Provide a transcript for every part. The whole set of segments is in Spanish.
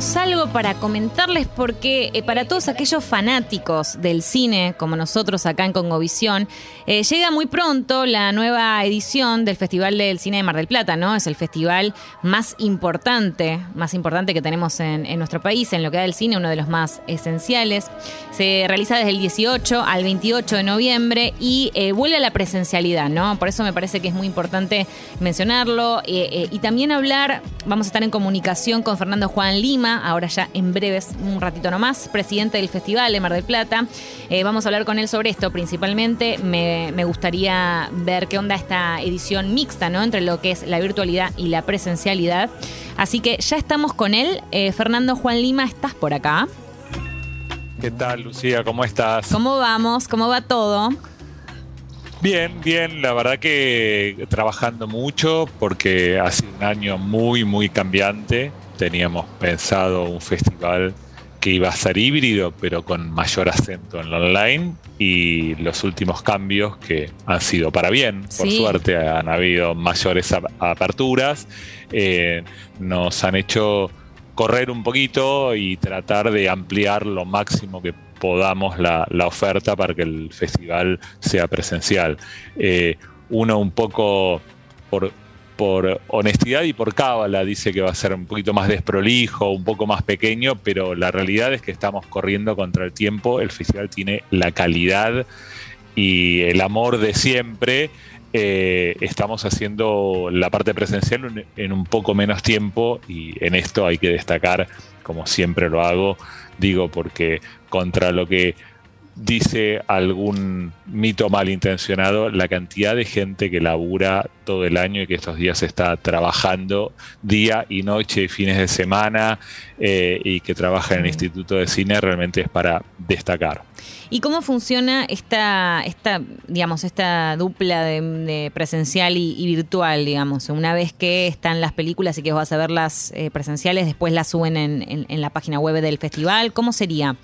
tenemos algo para comentarles porque eh, para todos aquellos fanáticos del cine, como nosotros acá en Congovisión, eh, llega muy pronto la nueva edición del Festival del Cine de Mar del Plata, ¿no? Es el festival más importante, más importante que tenemos en, nuestro país, en lo que da el cine, uno de los más esenciales. Se realiza desde el 18 al 28 de noviembre y eh, vuelve a la presencialidad, ¿no? Por eso me parece que es muy importante mencionarlo y también hablar, vamos a estar en comunicación con Fernando Juan Lima, ahora ya en breves, un ratito nomás, presidente del Festival de Mar del Plata. Eh, vamos a hablar con él sobre esto principalmente. Me, gustaría ver qué onda esta edición mixta, ¿no? Entre lo que es la virtualidad y la presencialidad. Así que ya estamos con él. Eh, Fernando Juan Lima, ¿estás por acá? ¿Qué tal, Lucía? ¿Cómo estás? ¿Cómo vamos? ¿Cómo va todo? Bien, bien, la verdad que trabajando mucho porque ha sido un año muy, muy cambiante. Teníamos pensado un festival que iba a ser híbrido, pero con mayor acento en lo online y los últimos cambios que han sido para bien, por suerte han habido mayores aperturas, eh, nos han hecho correr un poquito y tratar de ampliar lo máximo que podamos la, oferta para que el festival sea presencial. Eh, uno un poco por, por honestidad y por cábala dice que va a ser un poquito más desprolijo, un poco más pequeño, pero la realidad es que estamos corriendo contra el tiempo. El festival tiene la calidad y el amor de siempre. Eh, estamos haciendo la parte presencial en un poco menos tiempo y en esto hay que destacar, como siempre lo hago, digo porque contra lo que dice algún mito malintencionado, la cantidad de gente que labura todo el año y que estos días está trabajando día y noche y fines de semana eh, y que trabaja en el Instituto de Cine realmente es para destacar. ¿Y cómo funciona esta, esta digamos, esta dupla de, presencial y, virtual, digamos? Una vez que están las películas y que vas a verlas eh, presenciales, después las suben en, en la página web del festival, ¿cómo sería?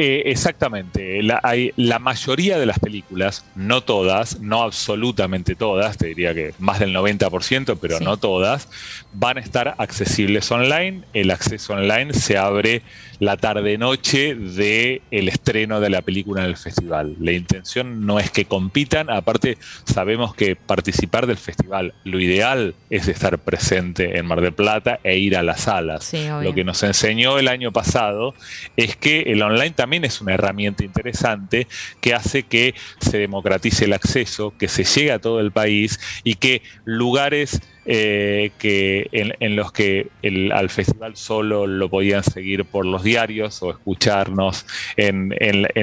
Eh, exactamente. La, hay, la mayoría de las películas, no todas, no absolutamente todas, te diría que más del 90%, pero no todas, van a estar accesibles online. El acceso online se abre la tarde-noche del el estreno de la película en el festival. La intención no es que compitan, aparte sabemos que participar del festival, lo ideal es estar presente en Mar del Plata e ir a las salas. lo que nos enseñó el año pasado es que el online también es una herramienta interesante que hace que se democratice el acceso, que se llegue a todo el país y que lugares eh, que en, los que el, al festival solo lo podían seguir por los diarios o escucharnos en,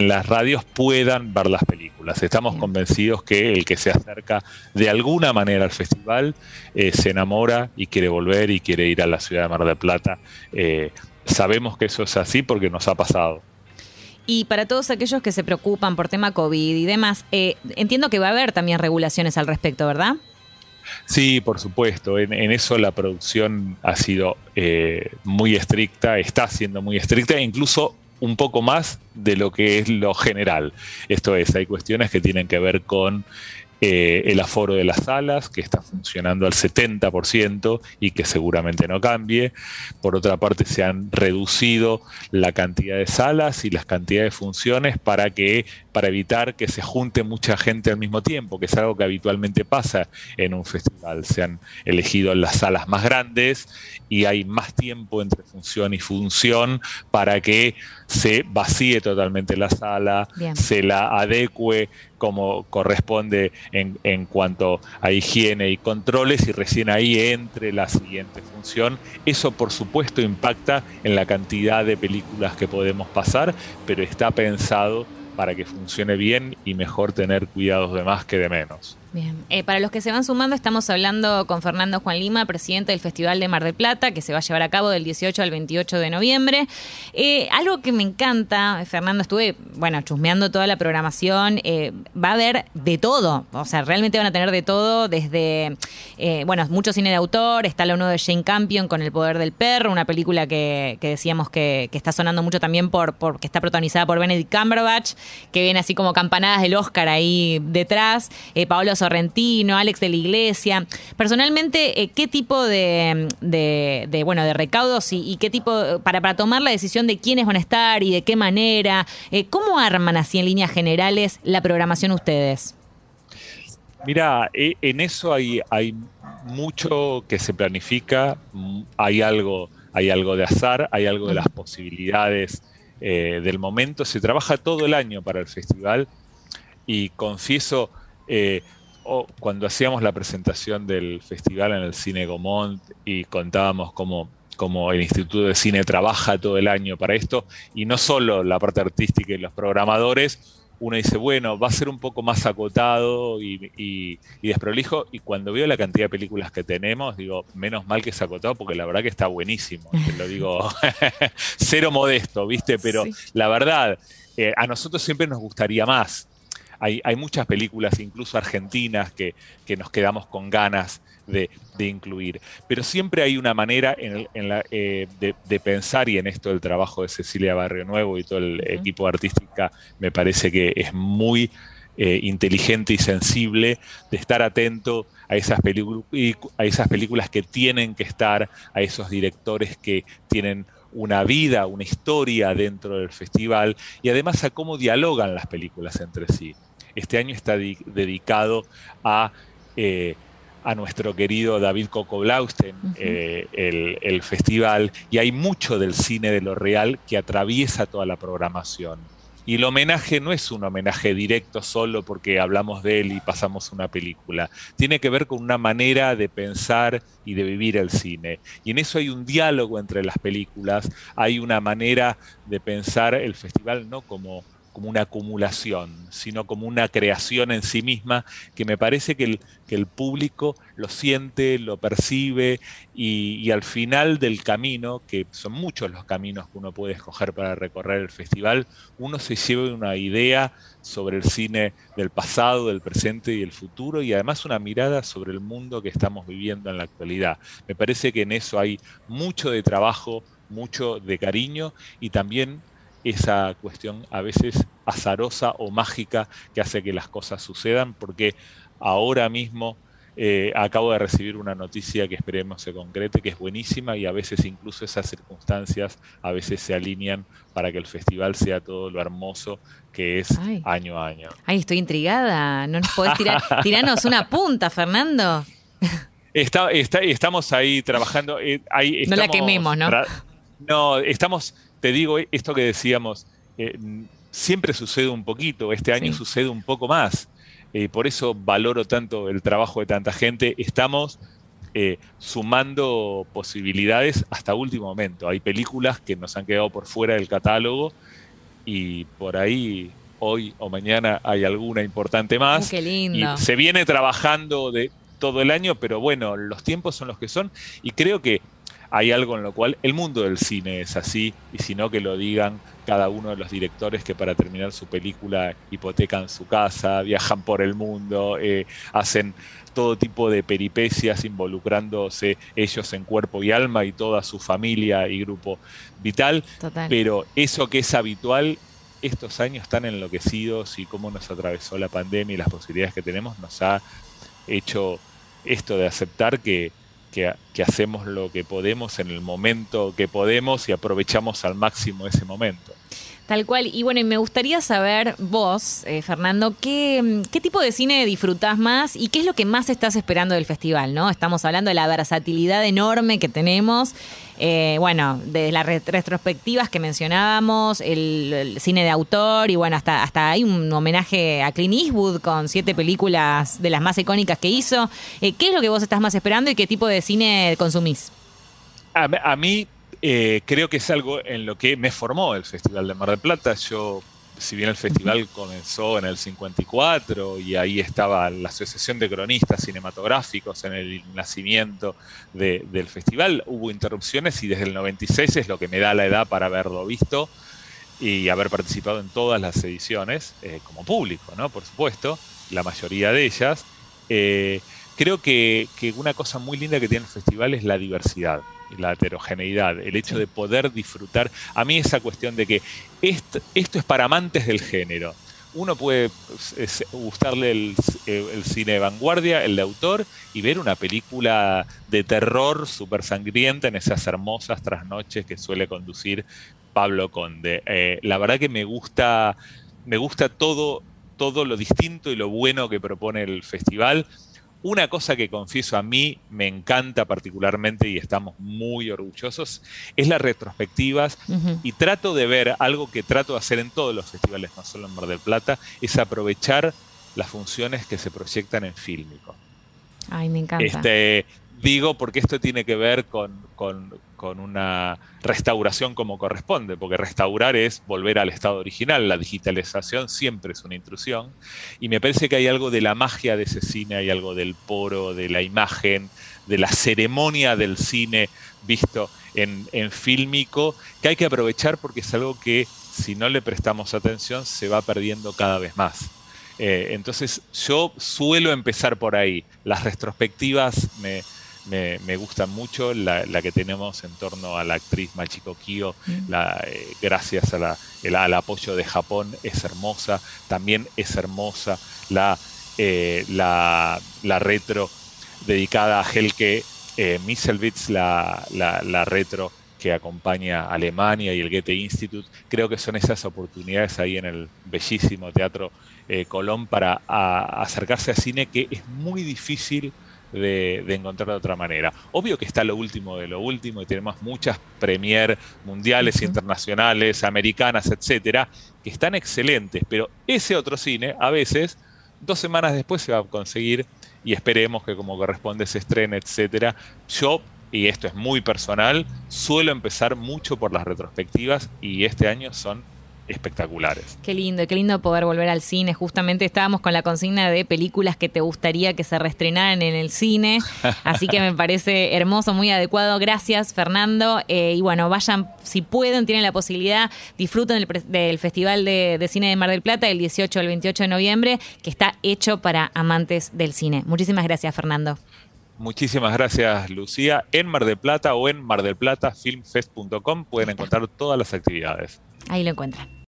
las radios puedan ver las películas. Estamos convencidos que el que se acerca de alguna manera al festival eh, se enamora y quiere volver y quiere ir a la ciudad de Mar del Plata. Eh, sabemos que eso es así porque nos ha pasado. Y para todos aquellos que se preocupan por tema COVID y demás, entiendo que va a haber también regulaciones al respecto, ¿verdad? Sí, por supuesto. En, eso la producción ha sido eh, muy estricta, está siendo muy estricta, incluso un poco más de lo que es lo general. Esto es, hay cuestiones que tienen que ver con eh, el aforo de las salas, que está funcionando al 70% y que seguramente no cambie. Por otra parte, se han reducido la cantidad de salas y las cantidades de funciones para que para evitar que se junte mucha gente al mismo tiempo, que es algo que habitualmente pasa en un festival. Se han elegido las salas más grandes y hay más tiempo entre función y función para que se vacíe totalmente la sala, se la adecue como corresponde en, en, cuanto a higiene y controles y recién ahí entre la siguiente función. Eso por supuesto impacta en la cantidad de películas que podemos pasar, pero está pensado para que funcione bien y mejor tener cuidados de más que de menos. Bien, eh, para los que se van sumando, estamos hablando con Fernando Juan Lima, presidente del Festival de Mar del Plata, que se va a llevar a cabo del 18 al 28 de noviembre. Eh, algo que me encanta, Fernando, estuve, bueno, chusmeando toda la programación, eh, va a haber de todo, o sea, realmente van a tener de todo, desde, bueno, mucho cine de autor, está lo uno de Jane Campion con El Poder del Perro, una película que, decíamos que, está sonando mucho también por, porque está protagonizada por Benedict Cumberbatch, que viene así como campanadas del Oscar ahí detrás, Paolo Sorrentino, Alex de la Iglesia. Personalmente, eh, ¿qué tipo de, bueno, de recaudos y, qué tipo, para, para, tomar la decisión de quiénes van a estar y de qué manera, eh, ¿cómo arman así en líneas generales la programación ustedes? Mira, e, en eso hay, hay mucho que se planifica, hay algo, hay algo de azar, hay algo de las posibilidades eh, del momento. Se trabaja todo el año para el festival y confieso, eh, cuando hacíamos la presentación del festival en el Cine Gomont y contábamos cómo, cómo el Instituto de Cine trabaja todo el año para esto, y no solo la parte artística y los programadores, uno dice, bueno, va a ser un poco más acotado y, desprolijo. Y cuando veo la cantidad de películas que tenemos, digo, menos mal que es acotado porque la verdad que está buenísimo. Te lo digo cero modesto, ¿viste? Pero la verdad, eh, a nosotros siempre nos gustaría más. Hay, hay muchas películas, incluso argentinas, que, que nos quedamos con ganas de, incluir. Pero siempre hay una manera en, la, eh, de, pensar, y en esto el trabajo de Cecilia Barrio Nuevo y todo el equipo artística me parece que es muy eh, inteligente y sensible, de estar atento a esas, a esas películas que tienen que estar, a esos directores que tienen una vida, una historia dentro del festival y además a cómo dialogan las películas entre sí. Este año está dedicado a eh, a nuestro querido David Coco Blausten, eh, el, festival, y hay mucho del cine de lo real que atraviesa toda la programación. Y el homenaje no es un homenaje directo solo porque hablamos de él y pasamos una película. Tiene que ver con una manera de pensar y de vivir el cine. Y en eso hay un diálogo entre las películas, hay una manera de pensar el festival no como como una acumulación, sino como una creación en sí misma que me parece que el, que el público lo siente, lo percibe y, al final del camino, que son muchos los caminos que uno puede escoger para recorrer el festival, uno se lleva una idea sobre el cine del pasado, del presente y el futuro y además una mirada sobre el mundo que estamos viviendo en la actualidad. Me parece que en eso hay mucho de trabajo, mucho de cariño y también esa cuestión a veces azarosa o mágica que hace que las cosas sucedan, porque ahora mismo eh, acabo de recibir una noticia que esperemos se concrete, que es buenísima y a veces incluso esas circunstancias a veces se alinean para que el festival sea todo lo hermoso que es año a año. Ay, estoy intrigada. ¿No nos podés tirar, tirarnos una punta, Fernando? Está, estamos ahí trabajando. Eh, ahí no la quememos, ¿no? No, estamos te digo esto que decíamos, eh, siempre sucede un poquito, este año sucede un poco más. y por eso valoro tanto el trabajo de tanta gente. Estamos eh, sumando posibilidades hasta último momento. Hay películas que nos han quedado por fuera del catálogo y por ahí hoy o mañana hay alguna importante más. qué lindo. Y se viene trabajando de todo el año, pero bueno, los tiempos son los que son y creo que hay algo en lo cual el mundo del cine es así, y si no que lo digan cada uno de los directores que para terminar su película hipotecan su casa, viajan por el mundo, eh, hacen todo tipo de peripecias involucrándose ellos en cuerpo y alma y toda su familia y grupo vital. Pero eso que es habitual, estos años tan enloquecidos y cómo nos atravesó la pandemia y las posibilidades que tenemos, nos ha hecho esto de aceptar que que, hacemos lo que podemos en el momento que podemos y aprovechamos al máximo ese momento. Tal cual. Y bueno, me gustaría saber vos, eh, Fernando, ¿qué, ¿qué, tipo de cine disfrutás más y qué es lo que más estás esperando del festival? ¿no? Estamos hablando de la versatilidad enorme que tenemos. Eh, bueno, de las retrospectivas que mencionábamos, el, cine de autor y bueno, hasta, hasta hay un homenaje a Clint Eastwood con siete películas de las más icónicas que hizo. Eh, ¿Qué es lo que vos estás más esperando y qué tipo de cine consumís? a mí eh, creo que es algo en lo que me formó el Festival de Mar del Plata. Yo, si bien el festival comenzó en el 54 y ahí estaba la Asociación de Cronistas Cinematográficos en el nacimiento del festival, hubo interrupciones y desde el 96 es lo que me da la edad para haberlo visto y haber participado en todas las ediciones eh, como público, ¿no? Por supuesto, la mayoría de ellas. Eh, creo que, que una cosa muy linda que tiene el festival es la diversidad la heterogeneidad, el hecho de poder disfrutar. A mí esa cuestión de que esto, es para amantes del género. uno puede gustarle el, cine de vanguardia, el de autor, y ver una película de terror súper sangrienta en esas hermosas trasnoches que suele conducir Pablo Conde. Eh, la verdad que me gusta, me gusta todo, todo lo distinto y lo bueno que propone el festival. Una cosa que confieso a mí me encanta particularmente y estamos muy orgullosos es las retrospectivas y trato de ver algo que trato de hacer en todos los festivales, no solo en Mar del Plata, es aprovechar las funciones que se proyectan en fílmico. Ay, me encanta. Este, digo porque esto tiene que ver con, con una restauración como corresponde, porque restaurar es volver al estado original, la digitalización siempre es una intrusión, y me parece que hay algo de la magia de ese cine, hay algo del poro, de la imagen, de la ceremonia del cine visto en, en fílmico, que hay que aprovechar porque es algo que si no le prestamos atención se va perdiendo cada vez más. Eh, entonces yo suelo empezar por ahí. Las retrospectivas me, me, me gusta mucho la, que tenemos en torno a la actriz Machiko Kyo, mm. la, eh, gracias a la, el, al apoyo de Japón, es hermosa. También es hermosa la, eh, la, la, retro dedicada a Helke eh, Misselwitz, la, la, retro que acompaña a Alemania y el Goethe Institute. Creo que son esas oportunidades ahí en el bellísimo Teatro Colón para acercarse a cine que es muy difícil de, encontrar de otra manera. Obvio que está lo último de lo último y tenemos muchas premier mundiales, internacionales, americanas, etcétera, que están excelentes, pero ese otro cine a veces dos semanas después se va a conseguir y esperemos que como corresponde se estrene, etcétera. Yo y esto es muy personal, suelo empezar mucho por las retrospectivas y este año son espectaculares. Qué lindo, qué lindo poder volver al cine. Justamente estábamos con la consigna de películas que te gustaría que se reestrenaran en el cine, así que me parece hermoso, muy adecuado. Gracias, Fernando. Eh, y bueno, vayan, si pueden, tienen la posibilidad, disfruten del, Festival de, de, Cine de Mar del Plata el 18 al 28 de noviembre, que está hecho para amantes del cine. Muchísimas gracias, Fernando. Muchísimas gracias, Lucía. En Mar del Plata o en mardelplatafilmfest.com pueden encontrar todas las actividades. Ahí lo encuentran.